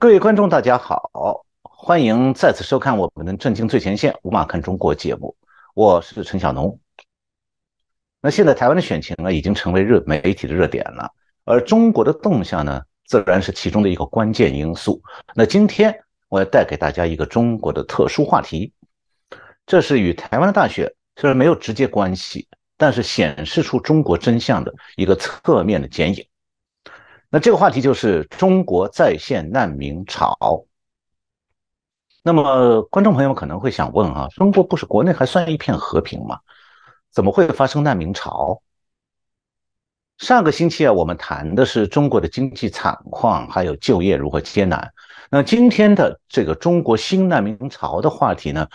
各位观众，大家好，欢迎再次收看我们的《震惊最前线》无马看中国节目，我是陈小农。那现在台湾的选情呢，已经成为热媒体的热点了，而中国的动向呢，自然是其中的一个关键因素。那今天我要带给大家一个中国的特殊话题，这是与台湾的大选虽然没有直接关系，但是显示出中国真相的一个侧面的剪影。那这个话题就是中国再现难民潮。那么，观众朋友们可能会想问啊，中国不是国内还算一片和平吗？怎么会发生难民潮？上个星期啊，我们谈的是中国的经济惨况，还有就业如何艰难。那今天的这个中国新难民潮的话题呢，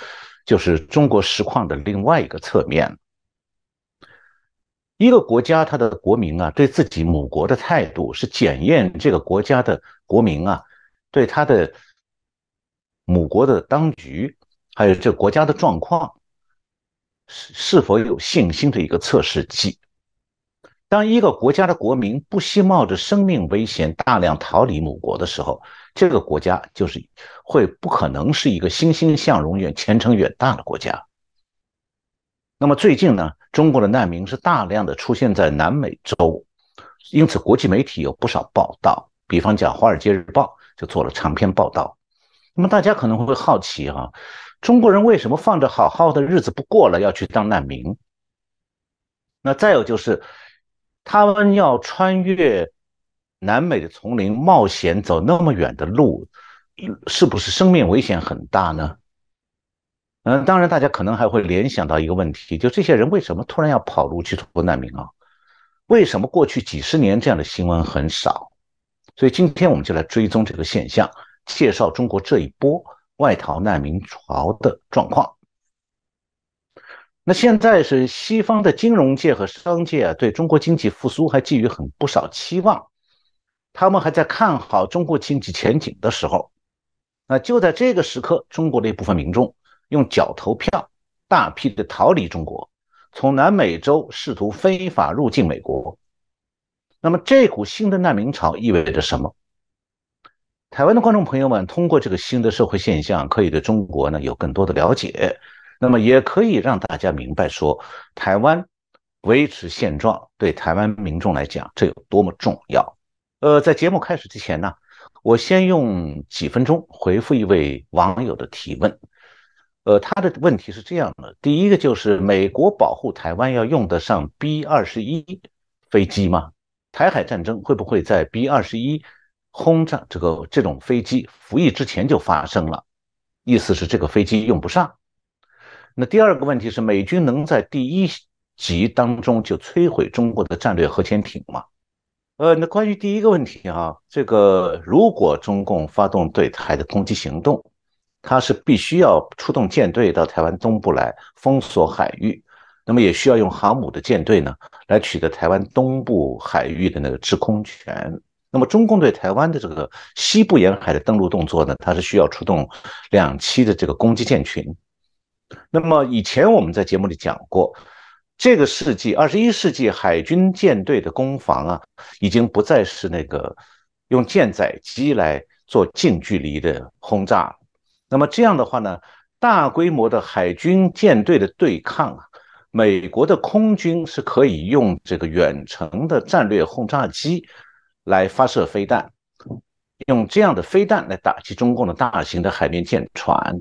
就是中国实况的另外一个侧面。一个国家，它的国民啊，对自己母国的态度，是检验这个国家的国民啊，对他的母国的当局，还有这国家的状况，是是否有信心的一个测试剂。当一个国家的国民不惜冒着生命危险大量逃离母国的时候，这个国家就是会不可能是一个欣欣向荣、远前程远大的国家。那么最近呢，中国的难民是大量的出现在南美洲，因此国际媒体有不少报道，比方讲《华尔街日报》就做了长篇报道。那么大家可能会好奇哈，中国人为什么放着好好的日子不过了要去当难民？那再有就是，他们要穿越南美的丛林冒险走那么远的路，是不是生命危险很大呢？嗯，当然，大家可能还会联想到一个问题，就这些人为什么突然要跑路去做难民啊？为什么过去几十年这样的新闻很少？所以今天我们就来追踪这个现象，介绍中国这一波外逃难民潮的状况。那现在是西方的金融界和商界啊，对中国经济复苏还寄予很不少期望，他们还在看好中国经济前景的时候，那就在这个时刻，中国的一部分民众。用脚投票，大批的逃离中国，从南美洲试图非法入境美国。那么，这股新的难民潮意味着什么？台湾的观众朋友们，通过这个新的社会现象，可以对中国呢有更多的了解。那么，也可以让大家明白说，台湾维持现状对台湾民众来讲，这有多么重要。呃，在节目开始之前呢，我先用几分钟回复一位网友的提问。呃，他的问题是这样的：第一个就是美国保护台湾要用得上 B 二十一飞机吗？台海战争会不会在 B 二十一轰炸这个这种飞机服役之前就发生了？意思是这个飞机用不上。那第二个问题是，美军能在第一集当中就摧毁中国的战略核潜艇吗？呃，那关于第一个问题啊，这个如果中共发动对台的攻击行动。它是必须要出动舰队到台湾东部来封锁海域，那么也需要用航母的舰队呢来取得台湾东部海域的那个制空权。那么中共对台湾的这个西部沿海的登陆动作呢，它是需要出动两栖的这个攻击舰群。那么以前我们在节目里讲过，这个世纪二十一世纪海军舰队的攻防啊，已经不再是那个用舰载机来做近距离的轰炸。那么这样的话呢，大规模的海军舰队的对抗啊，美国的空军是可以用这个远程的战略轰炸机来发射飞弹，用这样的飞弹来打击中共的大型的海面舰船。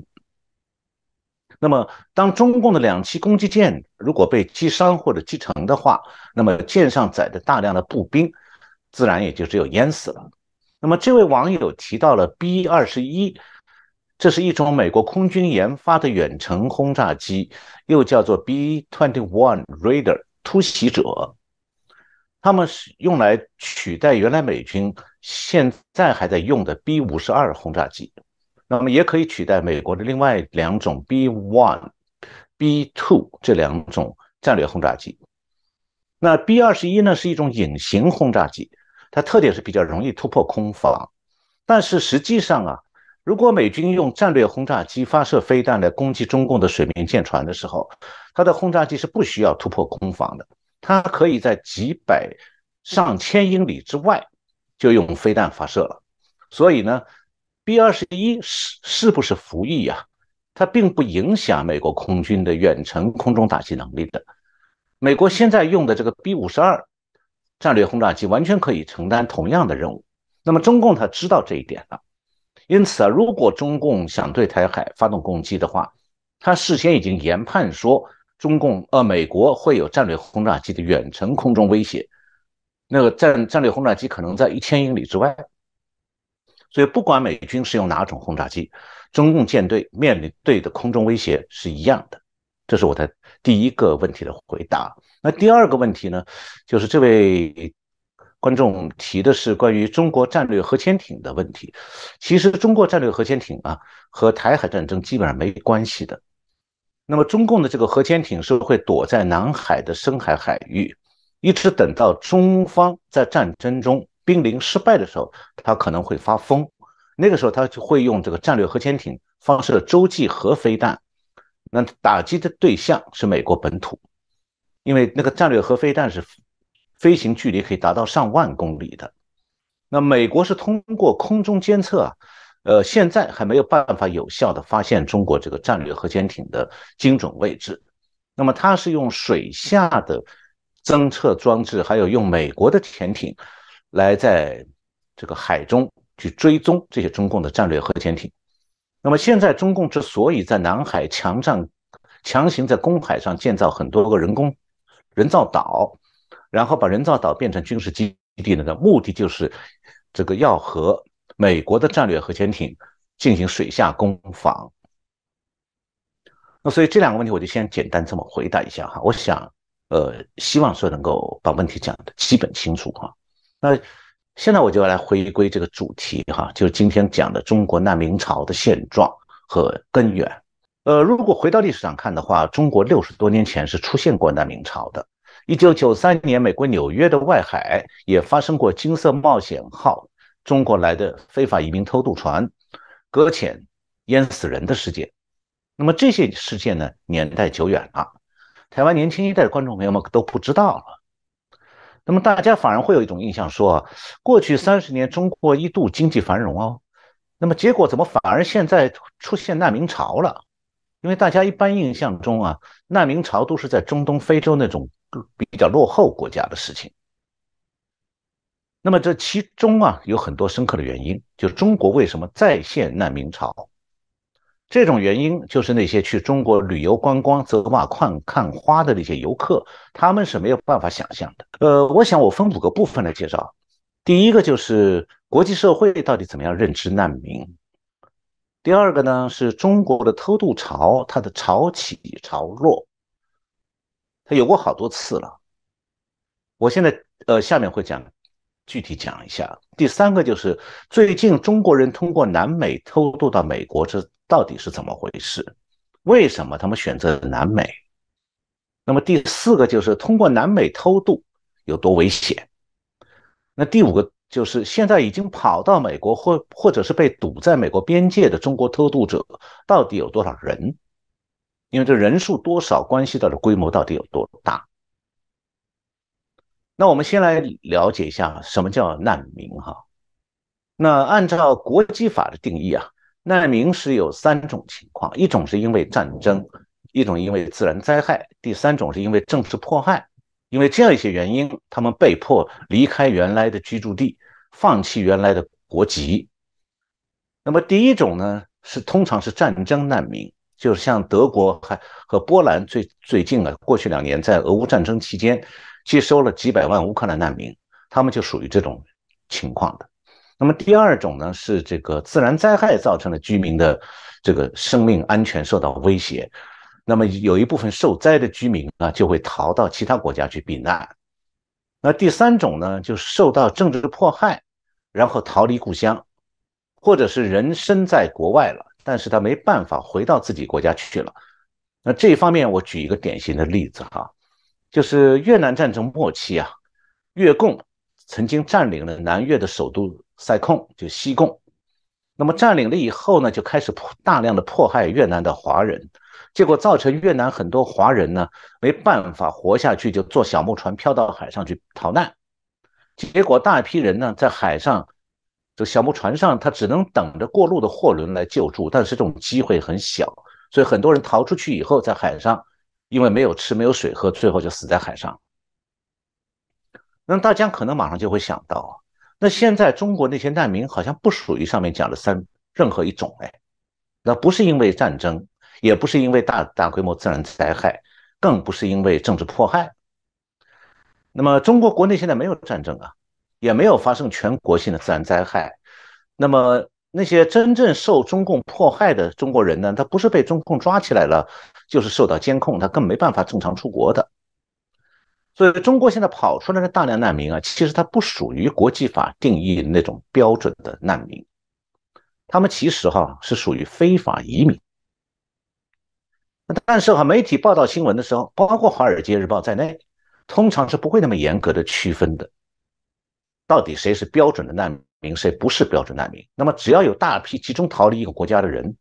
那么，当中共的两栖攻击舰如果被击伤或者击沉的话，那么舰上载的大量的步兵，自然也就只有淹死了。那么，这位网友提到了 B 二十一。这是一种美国空军研发的远程轰炸机，又叫做 B-21 Raider 突袭者。他们是用来取代原来美军现在还在用的 B-52 轰炸机，那么也可以取代美国的另外两种 B-1、B-2 这两种战略轰炸机。那 B-21 呢是一种隐形轰炸机，它特点是比较容易突破空防，但是实际上啊。如果美军用战略轰炸机发射飞弹来攻击中共的水面舰船的时候，它的轰炸机是不需要突破空防的，它可以在几百上千英里之外就用飞弹发射了。所以呢，B 二十一是是不是服役呀？它并不影响美国空军的远程空中打击能力的。美国现在用的这个 B 五十二战略轰炸机完全可以承担同样的任务。那么中共他知道这一点了，因此啊，如果中共想对台海发动攻击的话，他事先已经研判说中共呃美国会有战略轰炸机的远程空中威胁，那个战战略轰炸机可能在一千英里之外。所以，不管美军是用哪种轰炸机，中共舰队面临对的空中威胁是一样的。这是我的第一个问题的回答。那第二个问题呢，就是这位观众提的是关于中国战略核潜艇的问题。其实，中国战略核潜艇啊，和台海战争基本上没关系的。那么，中共的这个核潜艇是会躲在南海的深海海域，一直等到中方在战争中。濒临失败的时候，他可能会发疯，那个时候他就会用这个战略核潜艇发射洲际核飞弹，那打击的对象是美国本土，因为那个战略核飞弹是飞行距离可以达到上万公里的。那美国是通过空中监测啊，呃，现在还没有办法有效的发现中国这个战略核潜艇的精准位置。那么它是用水下的侦测装置，还有用美国的潜艇。来在这个海中去追踪这些中共的战略核潜艇。那么现在中共之所以在南海强占、强行在公海上建造很多个人工人造岛，然后把人造岛变成军事基地呢的目的，就是这个要和美国的战略核潜艇进行水下攻防。那所以这两个问题，我就先简单这么回答一下哈。我想，呃，希望说能够把问题讲的基本清楚哈。那现在我就要来回归这个主题哈，就是今天讲的中国难民潮的现状和根源。呃，如果回到历史上看的话，中国六十多年前是出现过难民潮的。一九九三年，美国纽约的外海也发生过“金色冒险号”中国来的非法移民偷渡船搁浅淹死人的事件。那么这些事件呢，年代久远了，台湾年轻一代的观众朋友们都不知道了。那么大家反而会有一种印象，说过去三十年中国一度经济繁荣哦，那么结果怎么反而现在出现难民潮了？因为大家一般印象中啊，难民潮都是在中东、非洲那种比较落后国家的事情。那么这其中啊有很多深刻的原因，就是中国为什么再现难民潮？这种原因就是那些去中国旅游观光、走马看看花的那些游客，他们是没有办法想象的。呃，我想我分五个部分来介绍。第一个就是国际社会到底怎么样认知难民。第二个呢是中国的偷渡潮，它的潮起潮落，他有过好多次了。我现在呃下面会讲具体讲一下。第三个就是最近中国人通过南美偷渡到美国这。到底是怎么回事？为什么他们选择南美？那么第四个就是通过南美偷渡有多危险？那第五个就是现在已经跑到美国或或者是被堵在美国边界的中国偷渡者到底有多少人？因为这人数多少关系到的规模到底有多大？那我们先来了解一下什么叫难民哈。那按照国际法的定义啊。难民是有三种情况：一种是因为战争，一种因为自然灾害，第三种是因为政治迫害。因为这样一些原因，他们被迫离开原来的居住地，放弃原来的国籍。那么第一种呢，是通常是战争难民，就是像德国还和波兰最最近啊，过去两年在俄乌战争期间接收了几百万乌克兰难民，他们就属于这种情况的。那么第二种呢，是这个自然灾害造成的居民的这个生命安全受到威胁，那么有一部分受灾的居民啊，就会逃到其他国家去避难。那第三种呢，就是受到政治迫害，然后逃离故乡，或者是人身在国外了，但是他没办法回到自己国家去了。那这一方面，我举一个典型的例子哈，就是越南战争末期啊，越共曾经占领了南越的首都。塞控就西贡，那么占领了以后呢，就开始大量的迫害越南的华人，结果造成越南很多华人呢没办法活下去，就坐小木船漂到海上去逃难，结果大批人呢在海上这小木船上，他只能等着过路的货轮来救助，但是这种机会很小，所以很多人逃出去以后，在海上因为没有吃、没有水喝，最后就死在海上。那大家可能马上就会想到，那现在中国那些难民好像不属于上面讲的三任何一种哎，那不是因为战争，也不是因为大大规模自然灾害，更不是因为政治迫害。那么中国国内现在没有战争啊。也没有发生全国性的自然灾害，那么那些真正受中共迫害的中国人呢？他不是被中共抓起来了，就是受到监控，他更没办法正常出国的。所以中国现在跑出来的大量难民啊，其实他不属于国际法定义的那种标准的难民，他们其实哈是属于非法移民。但是哈，媒体报道新闻的时候，包括《华尔街日报》在内，通常是不会那么严格的区分的。到底谁是标准的难民，谁不是标准难民？那么只要有大批集中逃离一个国家的人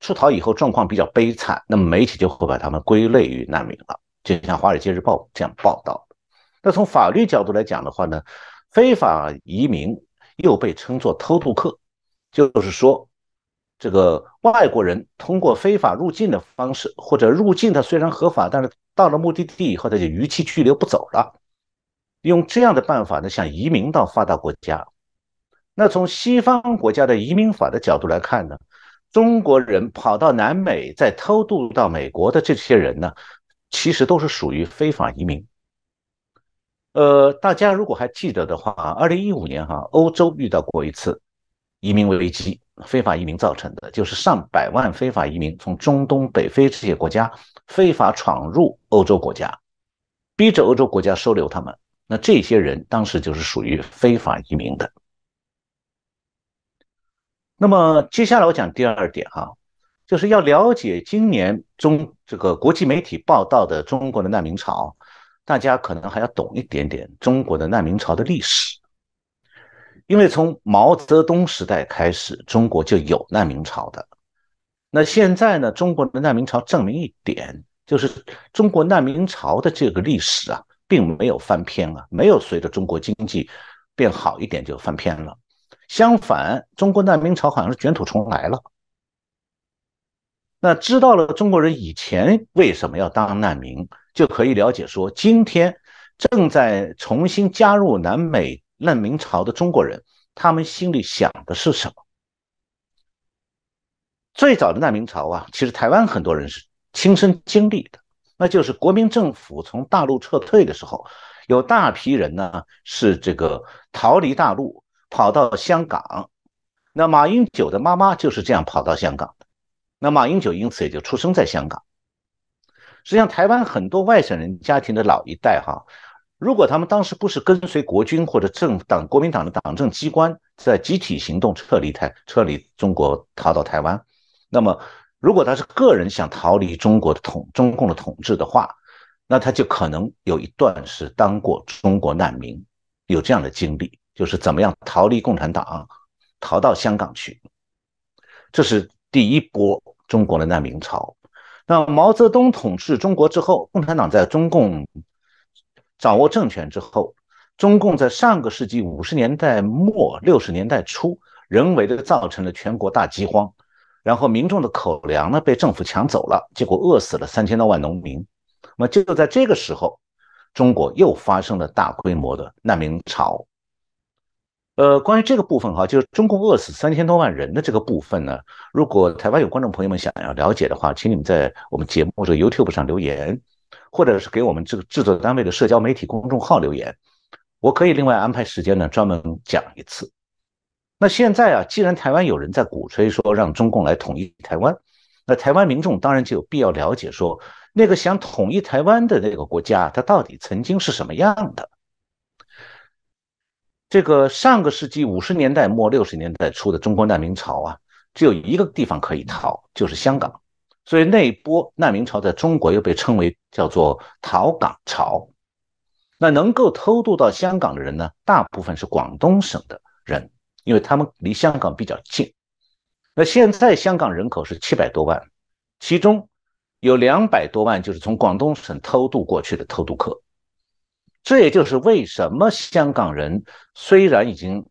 出逃以后状况比较悲惨，那么媒体就会把他们归类于难民了，就像《华尔街日报》这样报道。那从法律角度来讲的话呢，非法移民又被称作偷渡客，就是说这个外国人通过非法入境的方式，或者入境他虽然合法，但是到了目的地以后他就逾期拘留不走了。用这样的办法呢，想移民到发达国家。那从西方国家的移民法的角度来看呢，中国人跑到南美再偷渡到美国的这些人呢，其实都是属于非法移民。呃，大家如果还记得的话，二零一五年哈，欧洲遇到过一次移民危机，非法移民造成的，就是上百万非法移民从中东、北非这些国家非法闯入欧洲国家，逼着欧洲国家收留他们。那这些人当时就是属于非法移民的。那么接下来我讲第二点哈，就是要了解今年中这个国际媒体报道的中国的难民潮，大家可能还要懂一点点中国的难民潮的历史，因为从毛泽东时代开始，中国就有难民潮的。那现在呢，中国的难民潮证明一点，就是中国难民潮的这个历史啊。并没有翻篇啊，没有随着中国经济变好一点就翻篇了。相反，中国难民潮好像是卷土重来了。那知道了中国人以前为什么要当难民，就可以了解说，今天正在重新加入南美难民潮的中国人，他们心里想的是什么？最早的难民潮啊，其实台湾很多人是亲身经历的。那就是国民政府从大陆撤退的时候，有大批人呢是这个逃离大陆，跑到香港。那马英九的妈妈就是这样跑到香港的，那马英九因此也就出生在香港。实际上，台湾很多外省人家庭的老一代哈，如果他们当时不是跟随国军或者政党国民党的党政机关在集体行动撤离台撤离中国逃到台湾，那么。如果他是个人想逃离中国的统中共的统治的话，那他就可能有一段是当过中国难民，有这样的经历，就是怎么样逃离共产党，逃到香港去。这是第一波中国的难民潮。那毛泽东统治中国之后，共产党在中共掌握政权之后，中共在上个世纪五十年代末六十年代初，人为的造成了全国大饥荒。然后民众的口粮呢被政府抢走了，结果饿死了三千多万农民。那么就在这个时候，中国又发生了大规模的难民潮。呃，关于这个部分哈，就是中共饿死三千多万人的这个部分呢，如果台湾有观众朋友们想要了解的话，请你们在我们节目这个 YouTube 上留言，或者是给我们这个制作单位的社交媒体公众号留言，我可以另外安排时间呢专门讲一次。那现在啊，既然台湾有人在鼓吹说让中共来统一台湾，那台湾民众当然就有必要了解说，那个想统一台湾的那个国家，它到底曾经是什么样的？这个上个世纪五十年代末六十年代初的中国难民潮啊，只有一个地方可以逃，就是香港，所以那一波难民潮在中国又被称为叫做逃港潮。那能够偷渡到香港的人呢，大部分是广东省的人。因为他们离香港比较近，那现在香港人口是七百多万，其中有两百多万就是从广东省偷渡过去的偷渡客，这也就是为什么香港人虽然已经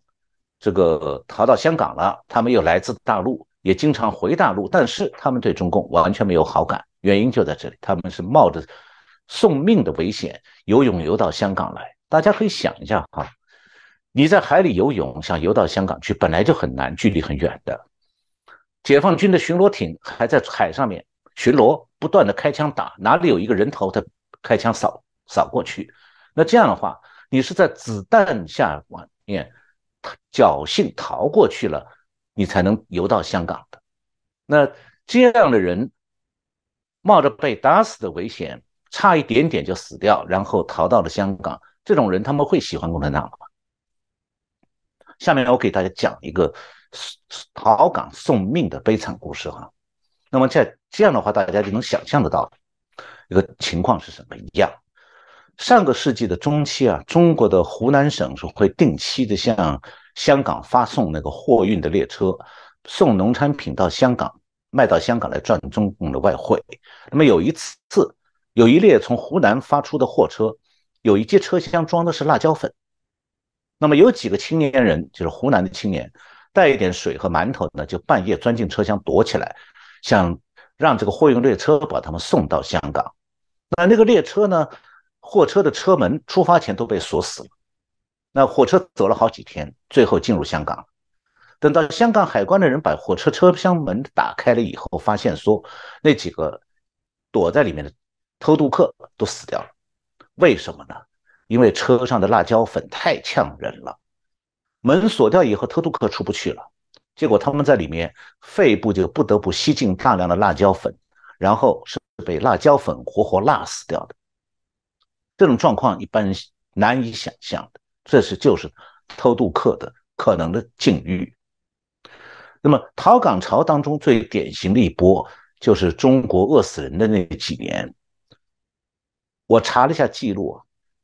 这个逃到香港了，他们又来自大陆，也经常回大陆，但是他们对中共完全没有好感，原因就在这里，他们是冒着送命的危险游泳游到香港来。大家可以想一下哈，你在海里游泳想游到香港去，本来就很难，距离很远的。解放军的巡逻艇还在海上面巡逻，不断的开枪打，哪里有一个人头，他开枪扫扫过去。那这样的话，你是在子弹下面。侥幸逃过去了，你才能游到香港的。那这样的人冒着被打死的危险，差一点点就死掉，然后逃到了香港。这种人他们会喜欢共产党吗？下面我给大家讲一个逃港送命的悲惨故事哈。那么在这样的话，大家就能想象得到一个情况是什么一样。上个世纪的中期啊，中国的湖南省是会定期的向香港发送那个货运的列车，送农产品到香港，卖到香港来赚中共的外汇。那么有一次，有一列从湖南发出的货车，有一节车厢装的是辣椒粉。那么有几个青年人，就是湖南的青年，带一点水和馒头呢，就半夜钻进车厢躲起来，想让这个货运列车把他们送到香港。那那个列车呢？货车的车门出发前都被锁死了，那火车走了好几天，最后进入香港。等到香港海关的人把火车车厢门打开了以后，发现说那几个躲在里面的偷渡客都死掉了。为什么呢？因为车上的辣椒粉太呛人了。门锁掉以后，偷渡客出不去了，结果他们在里面肺部就不得不吸进大量的辣椒粉，然后是被辣椒粉活活辣死掉的。这种状况一般人难以想象的，这是就是偷渡客的可能的境遇。那么逃港潮当中最典型的一波，就是中国饿死人的那几年。我查了一下记录，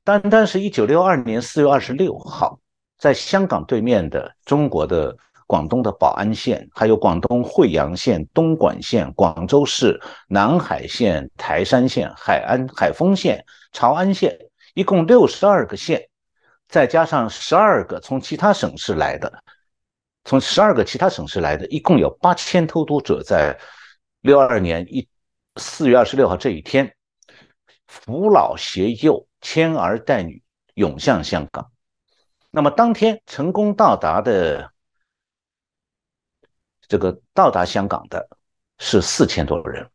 单单是一九六二年四月二十六号，在香港对面的中国的广东的宝安县，还有广东惠阳县、东莞县、广州市、南海县、台山县、海安海丰县。潮安县一共六十二个县，再加上十二个从其他省市来的，从十二个其他省市来的，一共有八千偷渡者在六二年一四月二十六号这一天，扶老携幼，牵儿带女涌向香港。那么当天成功到达的，这个到达香港的是四千多人。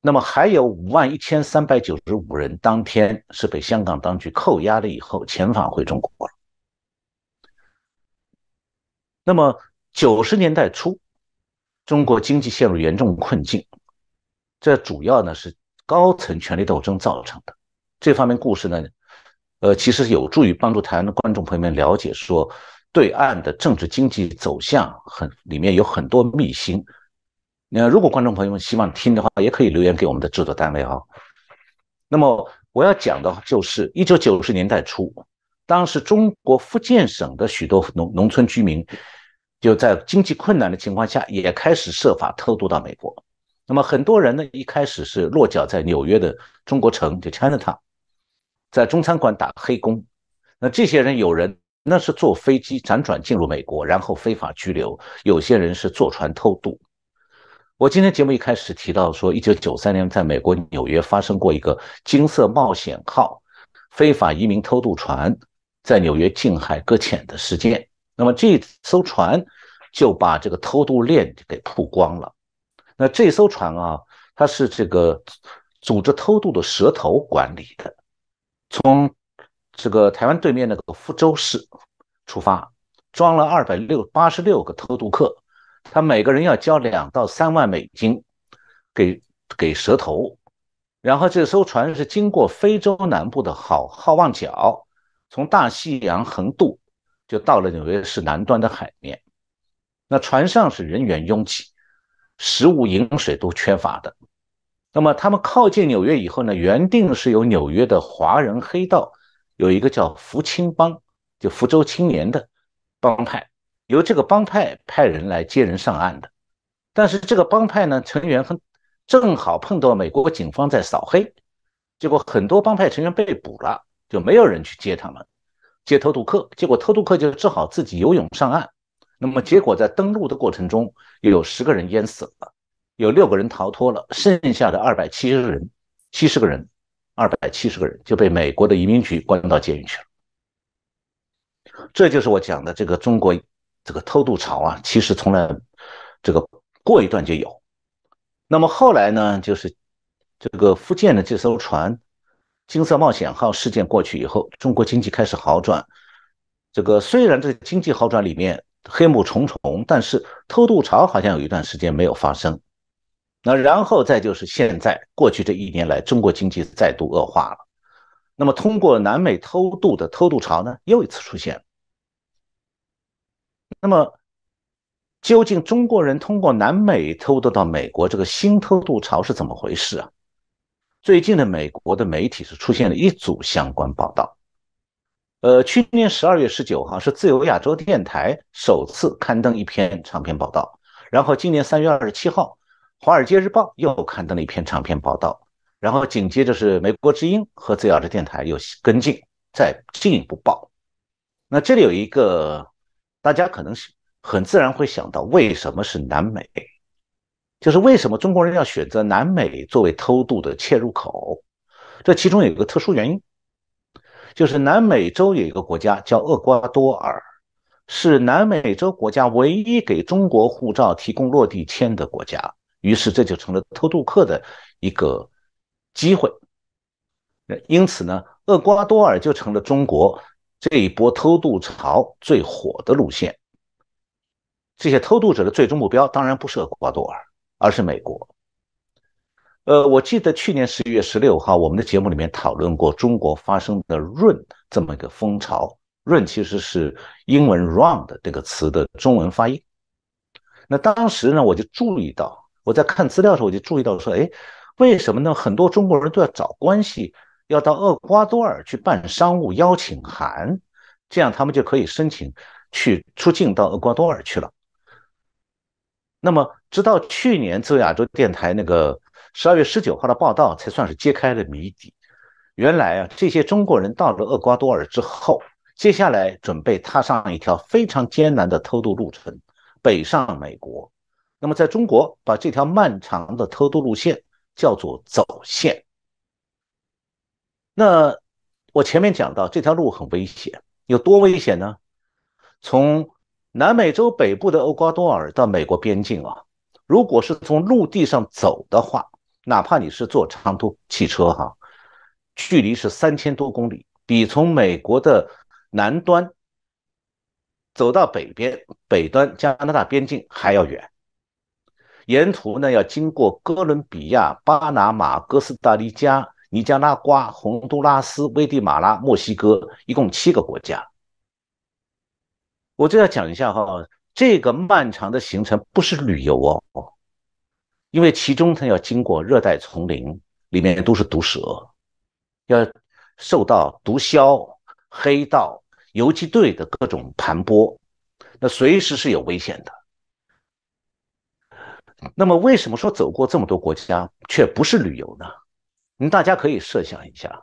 那么还有五万一千三百九十五人，当天是被香港当局扣押了以后遣返回中国。那么九十年代初，中国经济陷入严重困境，这主要呢是高层权力斗争造成的。这方面故事呢，呃，其实有助于帮助台湾的观众朋友们了解，说对岸的政治经济走向很里面有很多秘辛。那如果观众朋友们希望听的话，也可以留言给我们的制作单位哈。那么我要讲的就是一九九十年代初，当时中国福建省的许多农农村居民就在经济困难的情况下，也开始设法偷渡到美国。那么很多人呢，一开始是落脚在纽约的中国城，就 Chinatown，在中餐馆打黑工。那这些人有人那是坐飞机辗转进入美国，然后非法拘留；有些人是坐船偷渡。我今天节目一开始提到说，一九九三年在美国纽约发生过一个“金色冒险号”非法移民偷渡船在纽约近海搁浅的事件。那么这艘船就把这个偷渡链给曝光了。那这艘船啊，它是这个组织偷渡的蛇头管理的，从这个台湾对面那个福州市出发，装了二百六八十六个偷渡客。他每个人要交两到三万美金给给蛇头，然后这艘船是经过非洲南部的好好望角，从大西洋横渡，就到了纽约市南端的海面。那船上是人员拥挤，食物饮水都缺乏的。那么他们靠近纽约以后呢，原定是由纽约的华人黑道有一个叫福清帮，就福州青年的帮派。由这个帮派派人来接人上岸的，但是这个帮派呢成员很正好碰到美国警方在扫黑，结果很多帮派成员被捕了，就没有人去接他们。接偷渡客，结果偷渡客就只好自己游泳上岸。那么结果在登陆的过程中，又有十个人淹死了，有六个人逃脱了，剩下的二百七十人，七十个人，二百七十个人就被美国的移民局关到监狱去了。这就是我讲的这个中国这个偷渡潮啊，其实从来这个过一段就有。那么后来呢，就是这个福建的这艘船“金色冒险号”事件过去以后，中国经济开始好转。这个虽然这经济好转里面黑幕重重，但是偷渡潮好像有一段时间没有发生。那然后再就是现在过去这一年来，中国经济再度恶化了。那么通过南美偷渡的偷渡潮呢，又一次出现。那么，究竟中国人通过南美偷渡到美国这个新偷渡潮是怎么回事啊？最近的美国的媒体是出现了一组相关报道。呃，去年十二月十九号是自由亚洲电台首次刊登一篇长篇报道，然后今年三月二十七号，华尔街日报又刊登了一篇长篇报道，然后紧接着是美国之音和自由亚洲电台又跟进，再进一步报。那这里有一个。大家可能是很自然会想到，为什么是南美？就是为什么中国人要选择南美作为偷渡的切入口？这其中有一个特殊原因，就是南美洲有一个国家叫厄瓜多尔，是南美洲国家唯一给中国护照提供落地签的国家，于是这就成了偷渡客的一个机会。因此呢，厄瓜多尔就成了中国。这一波偷渡潮最火的路线，这些偷渡者的最终目标当然不是厄瓜多尔，而是美国。呃，我记得去年十一月十六号，我们的节目里面讨论过中国发生的“润”这么一个风潮，“润”其实是英文 “round” 这个词的中文发音。那当时呢，我就注意到，我在看资料的时候，我就注意到说，哎，为什么呢？很多中国人都要找关系。要到厄瓜多尔去办商务邀请函，这样他们就可以申请去出境到厄瓜多尔去了。那么，直到去年自由亚洲电台那个十二月十九号的报道，才算是揭开了谜底。原来啊，这些中国人到了厄瓜多尔之后，接下来准备踏上一条非常艰难的偷渡路程，北上美国。那么，在中国，把这条漫长的偷渡路线叫做走线。那我前面讲到这条路很危险，有多危险呢？从南美洲北部的厄瓜多尔到美国边境啊，如果是从陆地上走的话，哪怕你是坐长途汽车哈，距离是三千多公里，比从美国的南端走到北边北端加拿大边境还要远。沿途呢要经过哥伦比亚、巴拿马、哥斯达黎加。尼加拉瓜、洪都拉斯、危地马拉、墨西哥，一共七个国家。我就要讲一下哈，这个漫长的行程不是旅游哦，因为其中它要经过热带丛林，里面都是毒蛇，要受到毒枭、黑道、游击队的各种盘剥，那随时是有危险的。那么，为什么说走过这么多国家却不是旅游呢？你大家可以设想一下，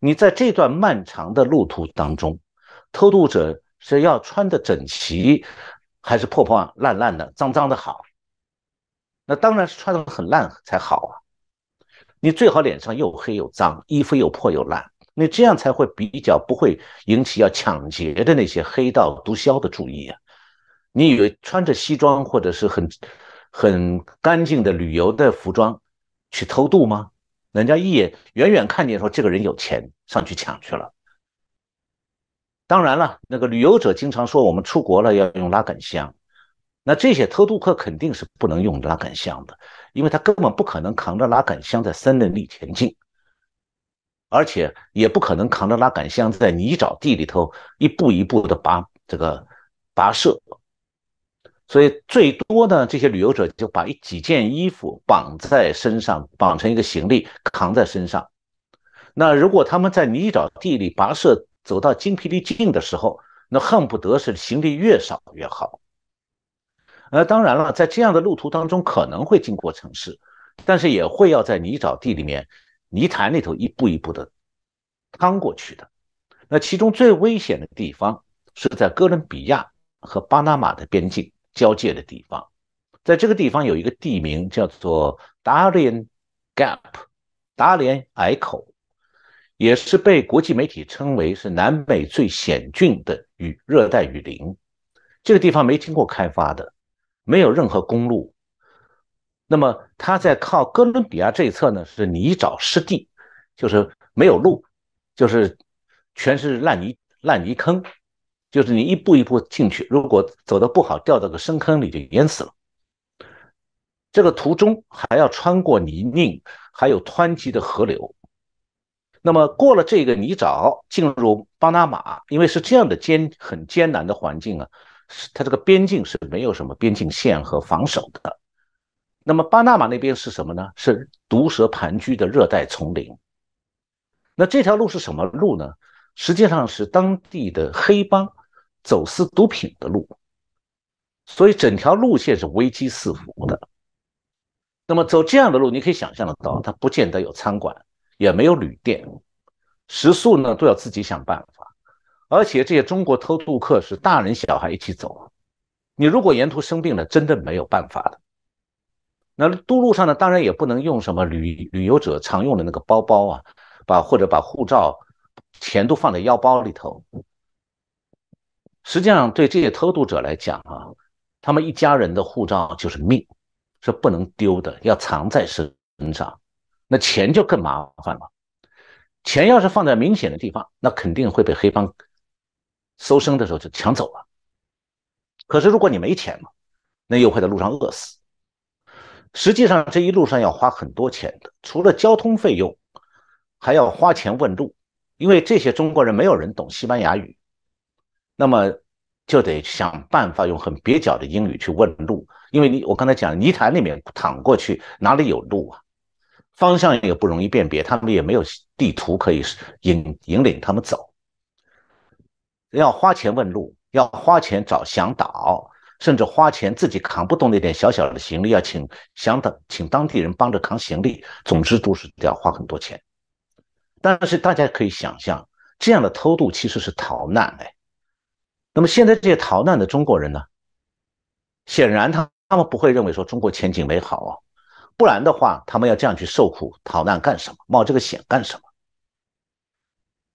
你在这段漫长的路途当中，偷渡者是要穿的整齐，还是破破烂烂的、脏脏的好？那当然是穿的很烂才好啊！你最好脸上又黑又脏，衣服又破又烂，你这样才会比较不会引起要抢劫的那些黑道毒枭的注意啊！你以为穿着西装或者是很很干净的旅游的服装去偷渡吗？人家一眼远远看见说这个人有钱，上去抢去了。当然了，那个旅游者经常说我们出国了要用拉杆箱，那这些偷渡客肯定是不能用拉杆箱的，因为他根本不可能扛着拉杆箱在森林里前进，而且也不可能扛着拉杆箱在泥沼地里头一步一步的拔这个跋涉。所以最多呢，这些旅游者就把一几件衣服绑在身上，绑成一个行李扛在身上。那如果他们在泥沼地里跋涉，走到精疲力尽的时候，那恨不得是行李越少越好。呃，当然了，在这样的路途当中，可能会经过城市，但是也会要在泥沼地里面、泥潭里头一步一步的趟过去的。那其中最危险的地方是在哥伦比亚和巴拿马的边境交界的地方，在这个地方有一个地名叫做 Darien Gap，达连隘口，也是被国际媒体称为是南美最险峻的雨热带雨林。这个地方没经过开发的，没有任何公路。那么它在靠哥伦比亚这一侧呢，是泥沼湿地，就是没有路，就是全是烂泥烂泥坑，就是你一步一步进去，如果走的不好，掉到个深坑里就淹死了。这个途中还要穿过泥泞，还有湍急的河流。那么过了这个泥沼，进入巴拿马，因为是这样的艰很艰难的环境啊，它这个边境是没有什么边境线和防守的。那么巴拿马那边是什么呢？是毒蛇盘踞的热带丛林。那这条路是什么路呢？实际上是当地的黑帮走私毒品的路，所以整条路线是危机四伏的。那么走这样的路，你可以想象得到，它不见得有餐馆，也没有旅店，食宿呢都要自己想办法。而且这些中国偷渡客是大人小孩一起走，你如果沿途生病了，真的没有办法的。那渡路上呢，当然也不能用什么旅旅游者常用的那个包包啊，把或者把护照、钱都放在腰包里头。实际上，对这些偷渡者来讲啊，他们一家人的护照就是命，是不能丢的，要藏在身上。那钱就更麻烦了，钱要是放在明显的地方，那肯定会被黑帮搜身的时候就抢走了。可是如果你没钱嘛，那又会在路上饿死。实际上这一路上要花很多钱的，除了交通费用，还要花钱问路，因为这些中国人没有人懂西班牙语，那么就得想办法用很蹩脚的英语去问路，因为你我刚才讲泥潭里面躺过去哪里有路啊？方向也不容易辨别，他们也没有地图可以引引领他们走，要花钱问路，要花钱找向导。甚至花钱自己扛不动那点小小的行李，要请想等请当地人帮着扛行李，总之都是要花很多钱。但是大家可以想象，这样的偷渡其实是逃难哎。那么现在这些逃难的中国人呢？显然他他们不会认为说中国前景美好啊，不然的话他们要这样去受苦逃难干什么？冒这个险干什么？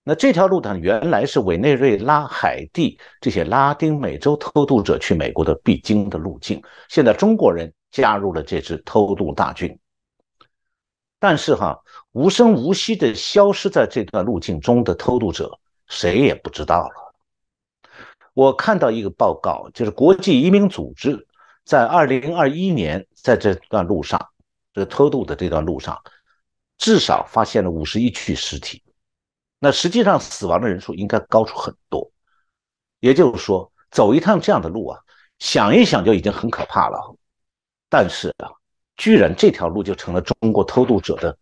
那这条路呢，原来是委内瑞拉、海地这些拉丁美洲偷渡者去美国的必经的路径。现在中国人加入了这支偷渡大军，但是哈，无声无息的消失在这段路径中的偷渡者，谁也不知道了。我看到一个报告，就是国际移民组织在二零二一年在这段路上，这个偷渡的这段路上，至少发现了五十一具尸体。那实际上死亡的人数应该高出很多，也就是说，走一趟这样的路啊，想一想就已经很可怕了。但是啊，居然这条路就成了中国偷渡者的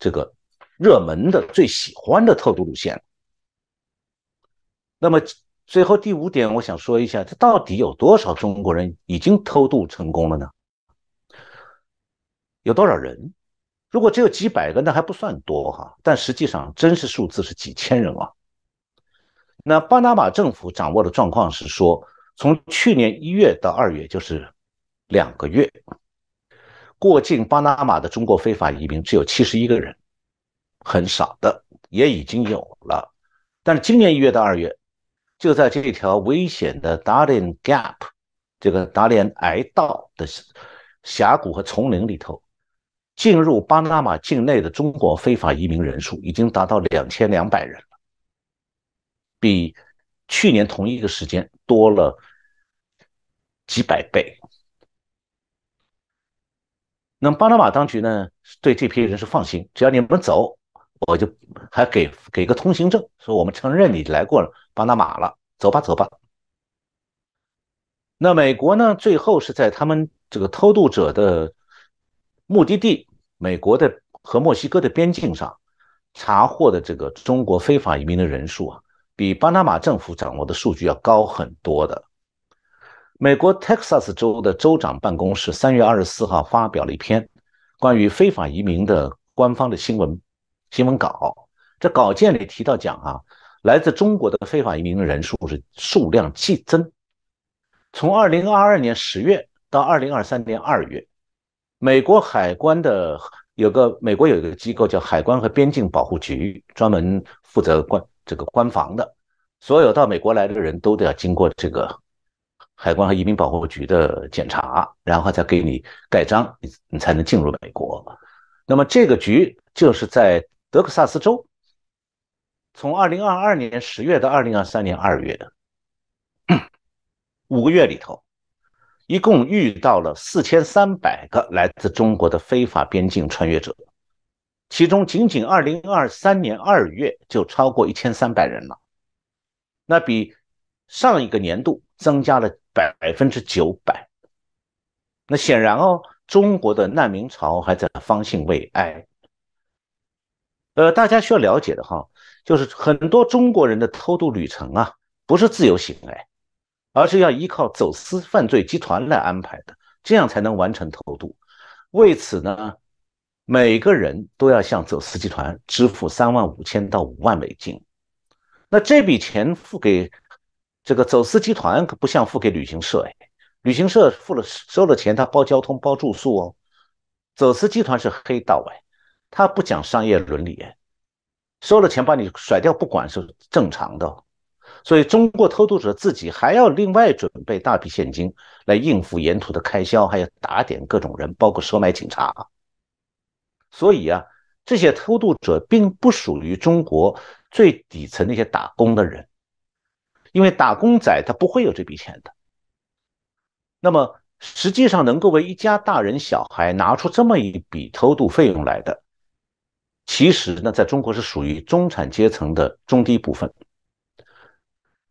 这个热门的、最喜欢的偷渡路线。那么最后第五点，我想说一下，这到底有多少中国人已经偷渡成功了呢？有多少人？如果只有几百个，那还不算多哈，但实际上真实数字是几千人啊。那巴拿马政府掌握的状况是说，从去年一月到二月，就是两个月，过境巴拿马的中国非法移民只有七十一个人，很少的，也已经有了。但是今年一月到二月，就在这条危险的 Darien Gap 这个达连隘道的峡谷和丛林里头。进入巴拿马境内的中国非法移民人数已经达到两千两百人了，比去年同一个时间多了几百倍。那么巴拿马当局呢，对这批人是放心，只要你们走，我就还给给个通行证，说我们承认你来过了巴拿马了，走吧走吧。那美国呢，最后是在他们这个偷渡者的。目的地美国的和墨西哥的边境上查获的这个中国非法移民的人数啊，比巴拿马政府掌握的数据要高很多的。美国 Texas 州的州长办公室三月二十四号发表了一篇关于非法移民的官方的新闻新闻稿，这稿件里提到讲啊，来自中国的非法移民人数是数量激增。从二零二二年十月到二零二三年二月，美国海关的有个美国有一个机构叫海关和边境保护局，专门负责关这个关防的。所有到美国来的人都得要经过这个海关和移民保护局的检查，然后再给你盖章，你你才能进入美国。那么这个局就是在德克萨斯州。从二零二二年十月到二零二三年二月的五个月里头，一共遇到了四千三百个来自中国的非法边境穿越者，其中仅仅二零二三年二月就超过一千三百人了，那比上一个年度增加了百分之九百。那显然哦，中国的难民潮还在方兴未艾。呃，大家需要了解的哈。就是很多中国人的偷渡旅程啊，不是自由行哎，而是要依靠走私犯罪集团来安排的，这样才能完成偷渡。为此呢，每个人都要向走私集团支付三万五千到五万美金。那这笔钱付给这个走私集团，可不像付给旅行社哎，旅行社付了收了钱，他包交通包住宿哦。走私集团是黑道哎，他不讲商业伦理。收了钱把你甩掉不管是正常的，所以中国偷渡者自己还要另外准备大笔现金来应付沿途的开销，还要打点各种人，包括收买警察。所以啊，这些偷渡者并不属于中国最底层那些打工的人，因为打工仔他不会有这笔钱的。那么实际上能够为一家大人小孩拿出这么一笔偷渡费用来的。其实呢，在中国是属于中产阶层的中低部分。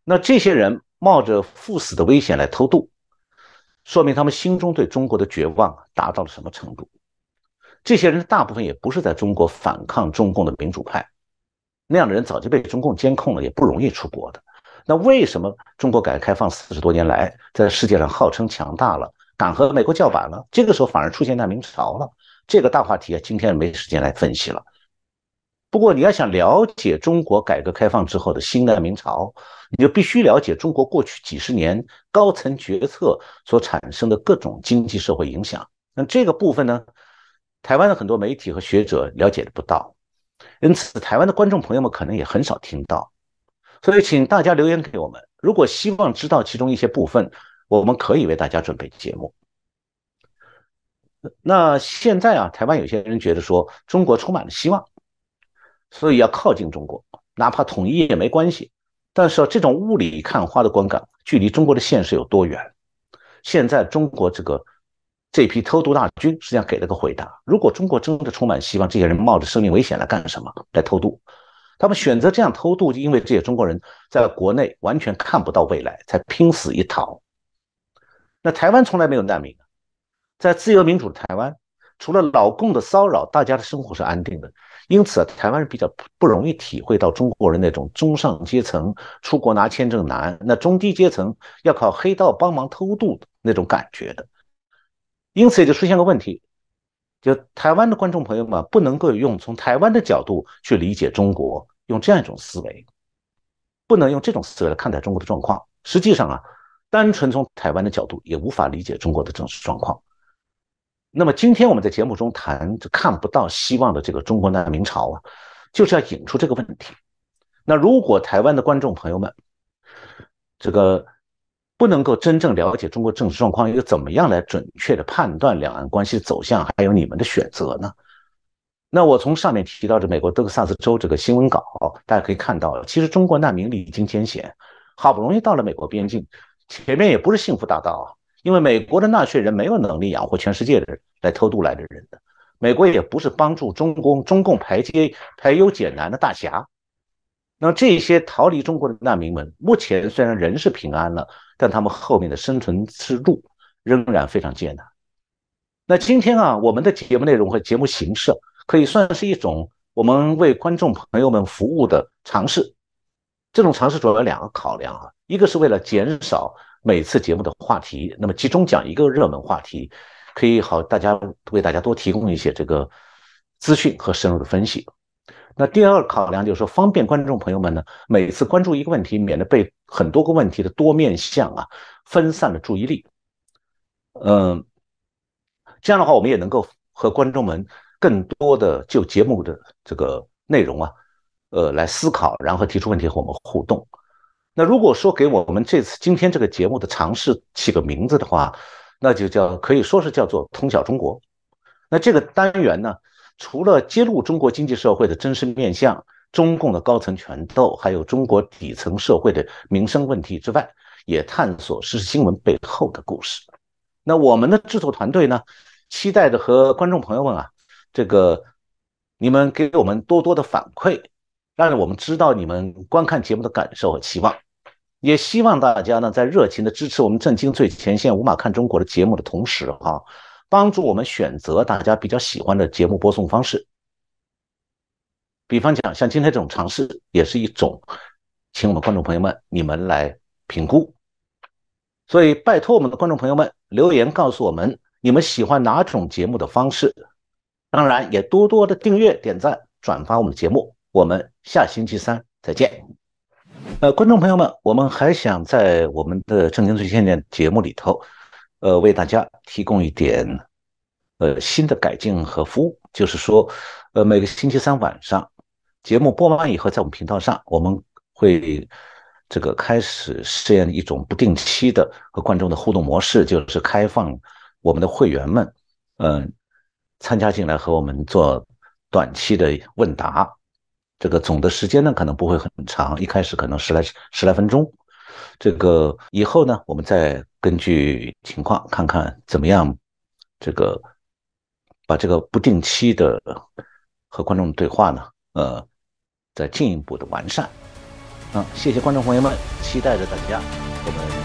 那这些人冒着赴死的危险来偷渡，说明他们心中对中国的绝望达到了什么程度？这些人大部分也不是在中国反抗中共的民主派，那样的人早就被中共监控了，也不容易出国的。那为什么中国改革开放四十多年来，在世界上号称强大了，敢和美国叫板了？这个时候反而出现难民潮了？这个大话题啊，今天没时间来分析了。不过，你要想了解中国改革开放之后的新难民潮，你就必须了解中国过去几十年高层决策所产生的各种经济社会影响。那这个部分呢，台湾的很多媒体和学者了解的不到，因此台湾的观众朋友们可能也很少听到。所以，请大家留言给我们，如果希望知道其中一些部分，我们可以为大家准备节目。那现在啊，台湾有些人觉得说，中国充满了希望。所以要靠近中国，哪怕统一也没关系。但是这种雾里看花的观感，距离中国的现实有多远？现在中国这个这批偷渡大军实际上给了个回答：如果中国真的充满希望，这些人冒着生命危险来干什么？来偷渡？他们选择这样偷渡，就因为这些中国人在国内完全看不到未来，才拼死一逃。那台湾从来没有难民，在自由民主的台湾，除了老共的骚扰，大家的生活是安定的。因此，台湾人比较不容易体会到中国人那种中上阶层出国拿签证难，那中低阶层要靠黑道帮忙偷渡的那种感觉的。因此，也就出现个问题，就台湾的观众朋友们不能够用从台湾的角度去理解中国，用这样一种思维，不能用这种思维来看待中国的状况。实际上啊，单纯从台湾的角度也无法理解中国的真实状况。那么今天我们在节目中谈这看不到希望的这个中国难民潮啊，就是要引出这个问题。那如果台湾的观众朋友们，这个不能够真正了解中国政治状况，又怎么样来准确的判断两岸关系的走向，还有你们的选择呢？那我从上面提到的美国德克萨斯州这个新闻稿，大家可以看到，其实中国难民历经艰险，好不容易到了美国边境，前面也不是幸福大道啊。因为美国的纳税人没有能力养活全世界的人来偷渡来的人的，美国也不是帮助中共中共排阶排忧解难的大侠。那这些逃离中国的难民们，目前虽然人是平安了，但他们后面的生存之路仍然非常艰难。那今天啊，我们的节目内容和节目形式可以算是一种我们为观众朋友们服务的尝试。这种尝试主要有两个考量啊，一个是为了减少。每次节目的话题，那么集中讲一个热门话题，可以好大家为大家多提供一些这个资讯和深入的分析。那第二考量就是说，方便观众朋友们呢，每次关注一个问题，免得被很多个问题的多面相啊分散了注意力。嗯，这样的话，我们也能够和观众们更多的就节目的这个内容啊，呃，来思考，然后提出问题和我们互动。那如果说给我们这次今天这个节目的尝试起个名字的话，那就叫可以说是叫做“通晓中国”。那这个单元呢？除了揭露中国经济社会的真实面相、中共的高层权斗，还有中国底层社会的民生问题之外，也探索时事新闻背后的故事。那我们的制作团队呢，期待着和观众朋友们啊，这个你们给我们多多的反馈，让我们知道你们观看节目的感受和期望。也希望大家呢，在热情的支持我们震惊最前线、无马看中国的节目的同时，哈。帮助我们选择大家比较喜欢的节目播送方式，比方讲，像今天这种尝试也是一种，请我们观众朋友们你们来评估。所以拜托我们的观众朋友们留言告诉我们你们喜欢哪种节目的方式，当然也多多的订阅、点赞、转发我们的节目。我们下星期三再见。呃，观众朋友们，我们还想在我们的正经最前线节目里头。呃，为大家提供一点呃新的改进和服务，就是说，呃，每个星期三晚上节目播完以后，在我们频道上，我们会这个开始试验一种不定期的和观众的互动模式，就是开放我们的会员们，嗯，参加进来和我们做短期的问答。这个总的时间呢，可能不会很长，一开始可能十来十来分钟。这个以后呢，我们再根据情况看看怎么样，这个把这个不定期的和观众对话呢，呃，再进一步的完善。啊，谢谢观众朋友们，期待着大家，我们。